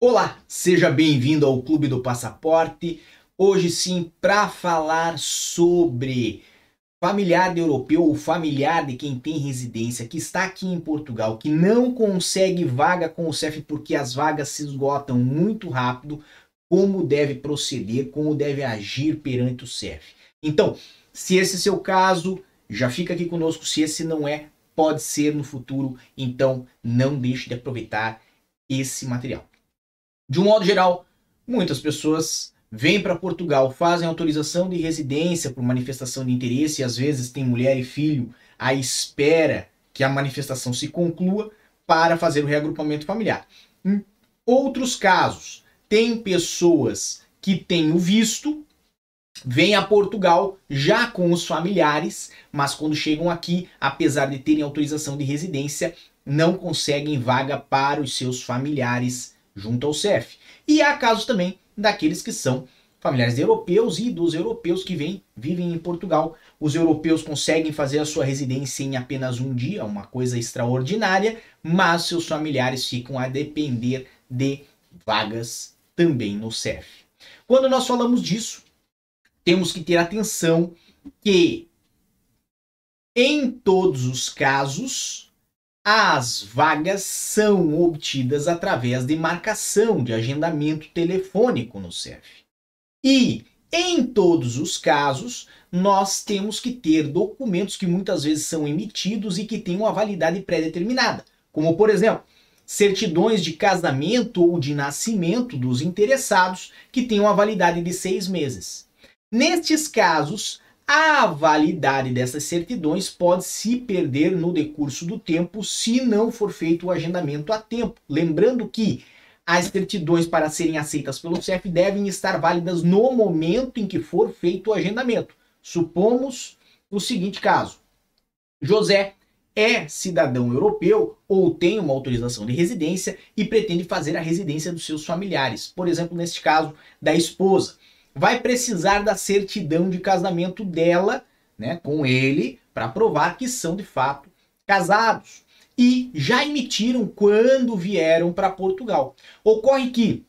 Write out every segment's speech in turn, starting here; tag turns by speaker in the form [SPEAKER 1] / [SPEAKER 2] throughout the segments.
[SPEAKER 1] Olá, seja bem-vindo ao Clube do Passaporte. Hoje sim, para falar sobre familiar de europeu ou familiar de quem tem residência que está aqui em Portugal, que não consegue vaga com o CEF porque as vagas se esgotam muito rápido, como deve proceder, como deve agir perante o CEF. Então, se esse é seu caso, já fica aqui conosco. Se esse não é, pode ser no futuro. Então, não deixe de aproveitar esse material. De um modo geral, muitas pessoas vêm para Portugal, fazem autorização de residência por manifestação de interesse e às vezes tem mulher e filho à espera que a manifestação se conclua para fazer o reagrupamento familiar. Em outros casos, tem pessoas que têm o visto, vêm a Portugal já com os familiares, mas quando chegam aqui, apesar de terem autorização de residência, não conseguem vaga para os seus familiares junto ao CEF. E há casos também daqueles que são familiares de europeus e dos europeus que vêm, vivem em Portugal. Os europeus conseguem fazer a sua residência em apenas um dia, uma coisa extraordinária, mas seus familiares ficam a depender de vagas também no CEF. Quando nós falamos disso, temos que ter atenção que em todos os casos as vagas são obtidas através de marcação de agendamento telefônico no CEF. E, em todos os casos, nós temos que ter documentos que muitas vezes são emitidos e que têm uma validade pré-determinada, como, por exemplo, certidões de casamento ou de nascimento dos interessados que têm uma validade de seis meses. Nestes casos, a validade dessas certidões pode se perder no decurso do tempo se não for feito o agendamento a tempo. Lembrando que as certidões para serem aceitas pelo CEF devem estar válidas no momento em que for feito o agendamento. Supomos o seguinte caso: José é cidadão europeu ou tem uma autorização de residência e pretende fazer a residência dos seus familiares, por exemplo, neste caso da esposa vai precisar da certidão de casamento dela, né, com ele, para provar que são de fato casados. E já emitiram quando vieram para Portugal. Ocorre que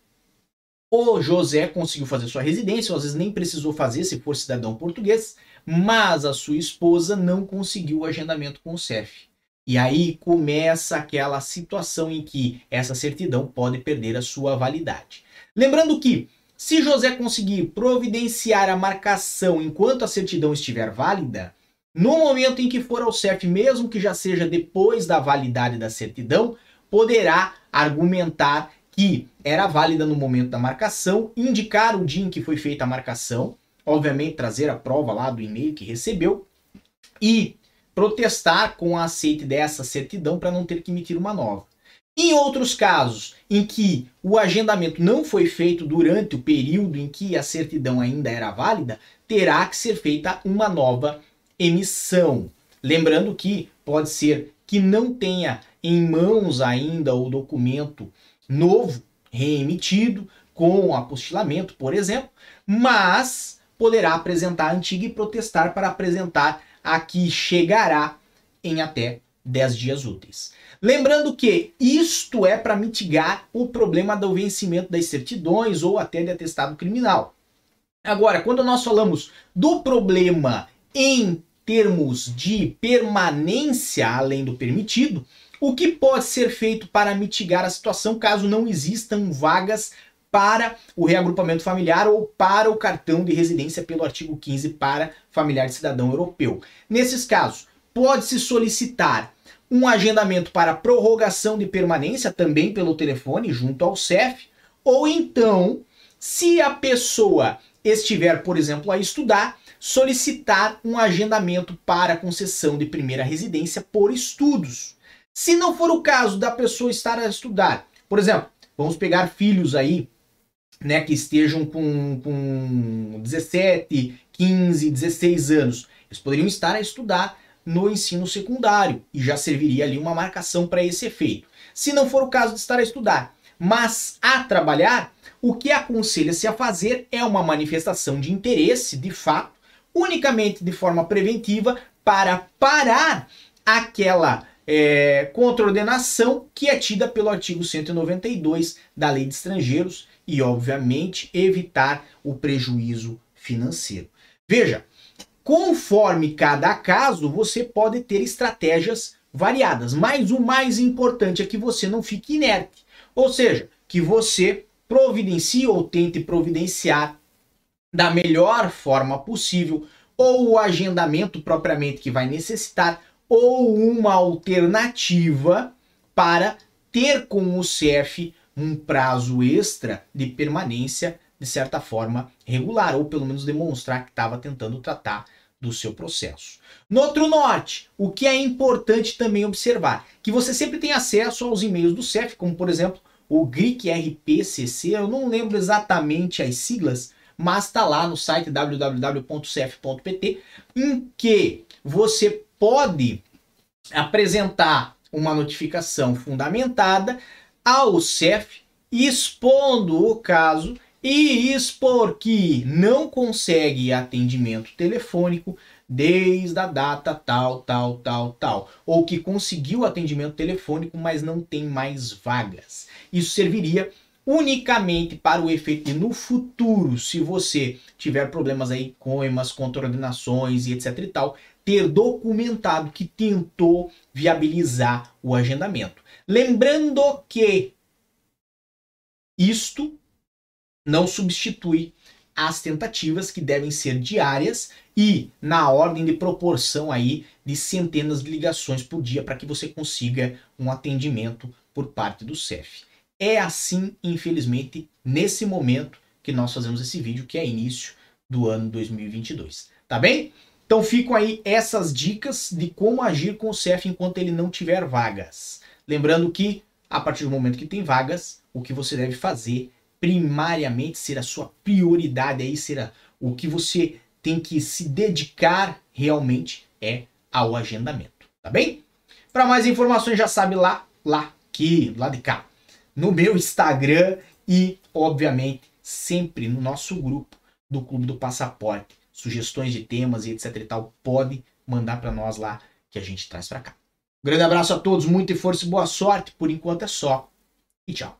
[SPEAKER 1] o José conseguiu fazer sua residência, às vezes nem precisou fazer se for cidadão português, mas a sua esposa não conseguiu o agendamento com o CEF. E aí começa aquela situação em que essa certidão pode perder a sua validade. Lembrando que se José conseguir providenciar a marcação enquanto a certidão estiver válida, no momento em que for ao CEF, mesmo que já seja depois da validade da certidão, poderá argumentar que era válida no momento da marcação, indicar o dia em que foi feita a marcação, obviamente trazer a prova lá do e-mail que recebeu e protestar com a aceite dessa certidão para não ter que emitir uma nova. Em outros casos, em que o agendamento não foi feito durante o período em que a certidão ainda era válida, terá que ser feita uma nova emissão. Lembrando que pode ser que não tenha em mãos ainda o documento novo, reemitido, com apostilamento, por exemplo, mas poderá apresentar a antiga e protestar para apresentar a que chegará em até 10 dias úteis. Lembrando que isto é para mitigar o problema do vencimento das certidões ou até de atestado criminal. Agora, quando nós falamos do problema em termos de permanência além do permitido, o que pode ser feito para mitigar a situação caso não existam vagas para o reagrupamento familiar ou para o cartão de residência pelo artigo 15 para familiar de cidadão europeu? Nesses casos, pode-se solicitar um agendamento para prorrogação de permanência também pelo telefone junto ao CEF, ou então, se a pessoa estiver, por exemplo, a estudar, solicitar um agendamento para concessão de primeira residência por estudos. Se não for o caso da pessoa estar a estudar, por exemplo, vamos pegar filhos aí, né, que estejam com, com 17, 15, 16 anos, eles poderiam estar a estudar no ensino secundário e já serviria ali uma marcação para esse efeito. Se não for o caso de estar a estudar, mas a trabalhar, o que aconselha-se a fazer é uma manifestação de interesse, de fato, unicamente de forma preventiva para parar aquela é, contraordenação que é tida pelo artigo 192 da Lei de Estrangeiros e, obviamente, evitar o prejuízo financeiro. Veja, conforme cada caso, você pode ter estratégias variadas, mas o mais importante é que você não fique inerte, ou seja, que você providencie ou tente providenciar da melhor forma possível ou o agendamento propriamente que vai necessitar ou uma alternativa para ter com o CEF um prazo extra de permanência de certa forma regular ou pelo menos demonstrar que estava tentando tratar do seu processo. No outro norte, o que é importante também observar, que você sempre tem acesso aos e-mails do CEF, como por exemplo o GRIC RPCC, eu não lembro exatamente as siglas, mas está lá no site www.cef.pt, em que você pode apresentar uma notificação fundamentada ao CEF expondo o caso e expor que não consegue atendimento telefônico desde a data tal, tal, tal, tal, ou que conseguiu atendimento telefônico, mas não tem mais vagas. Isso serviria unicamente para o efeito de no futuro, se você tiver problemas aí com emas, contraordenações e etc e tal, ter documentado que tentou viabilizar o agendamento. Lembrando que isto não substitui as tentativas que devem ser diárias e na ordem de proporção aí de centenas de ligações por dia para que você consiga um atendimento por parte do CEF. É assim, infelizmente, nesse momento que nós fazemos esse vídeo, que é início do ano 2022. Tá bem? Então ficam aí essas dicas de como agir com o CEF enquanto ele não tiver vagas. Lembrando que, a partir do momento que tem vagas, o que você deve fazer primariamente ser a sua prioridade aí, será o que você tem que se dedicar realmente é ao agendamento, tá bem? Para mais informações já sabe lá, lá aqui, lá de cá, no meu Instagram e obviamente sempre no nosso grupo do Clube do Passaporte, sugestões de temas e etc e tal, pode mandar para nós lá que a gente traz para cá. Grande abraço a todos, muita força e boa sorte. Por enquanto é só. E tchau.